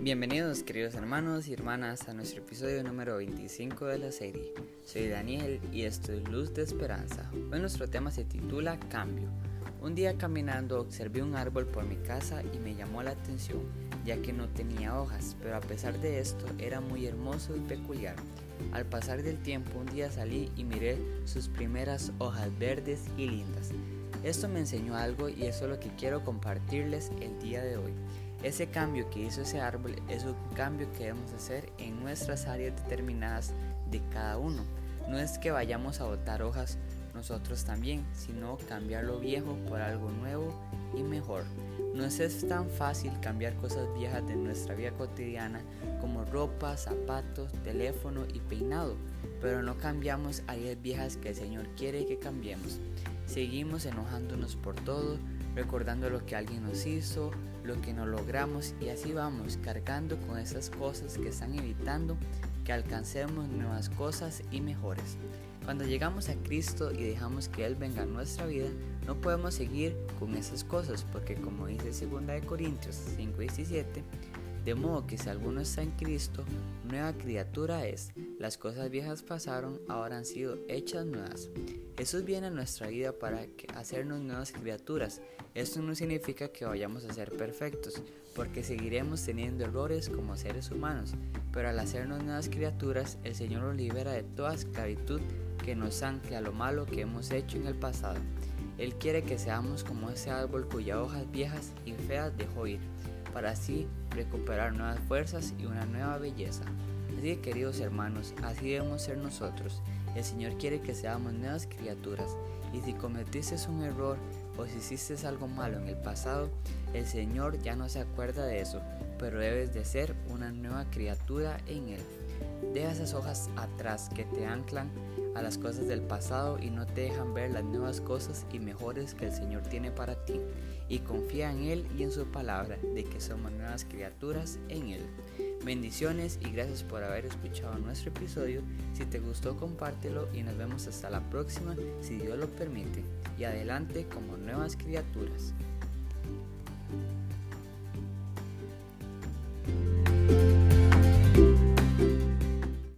Bienvenidos queridos hermanos y hermanas a nuestro episodio número 25 de la serie. Soy Daniel y esto es Luz de Esperanza. Hoy nuestro tema se titula Cambio. Un día caminando observé un árbol por mi casa y me llamó la atención ya que no tenía hojas, pero a pesar de esto era muy hermoso y peculiar. Al pasar del tiempo un día salí y miré sus primeras hojas verdes y lindas. Esto me enseñó algo y eso es lo que quiero compartirles el día de hoy. Ese cambio que hizo ese árbol es un cambio que debemos hacer en nuestras áreas determinadas de cada uno. No es que vayamos a botar hojas nosotros también, sino cambiar lo viejo por algo nuevo y mejor. No es tan fácil cambiar cosas viejas de nuestra vida cotidiana como ropa, zapatos, teléfono y peinado, pero no cambiamos áreas viejas que el Señor quiere que cambiemos. Seguimos enojándonos por todo, recordando lo que alguien nos hizo, lo que no logramos y así vamos cargando con esas cosas que están evitando que alcancemos nuevas cosas y mejores. Cuando llegamos a Cristo y dejamos que Él venga a nuestra vida, no podemos seguir con esas cosas porque como dice 2 Corintios 5:17, de modo que si alguno está en Cristo, nueva criatura es. Las cosas viejas pasaron, ahora han sido hechas nuevas. Jesús viene a nuestra vida para hacernos nuevas criaturas. Esto no significa que vayamos a ser perfectos, porque seguiremos teniendo errores como seres humanos, pero al hacernos nuevas criaturas, el Señor nos libera de toda esclavitud que nos ancle a lo malo que hemos hecho en el pasado. Él quiere que seamos como ese árbol cuyas hojas viejas y feas dejó ir para así recuperar nuevas fuerzas y una nueva belleza. Así que queridos hermanos, así debemos ser nosotros. El Señor quiere que seamos nuevas criaturas y si cometiste un error o si hiciste algo malo en el pasado, el Señor ya no se acuerda de eso, pero debes de ser una nueva criatura en Él. Deja esas hojas atrás que te anclan a las cosas del pasado y no te dejan ver las nuevas cosas y mejores que el Señor tiene para ti. Y confía en Él y en su palabra de que somos nuevas criaturas en Él. Bendiciones y gracias por haber escuchado nuestro episodio. Si te gustó compártelo y nos vemos hasta la próxima si Dios lo permite. Y adelante como nuevas criaturas.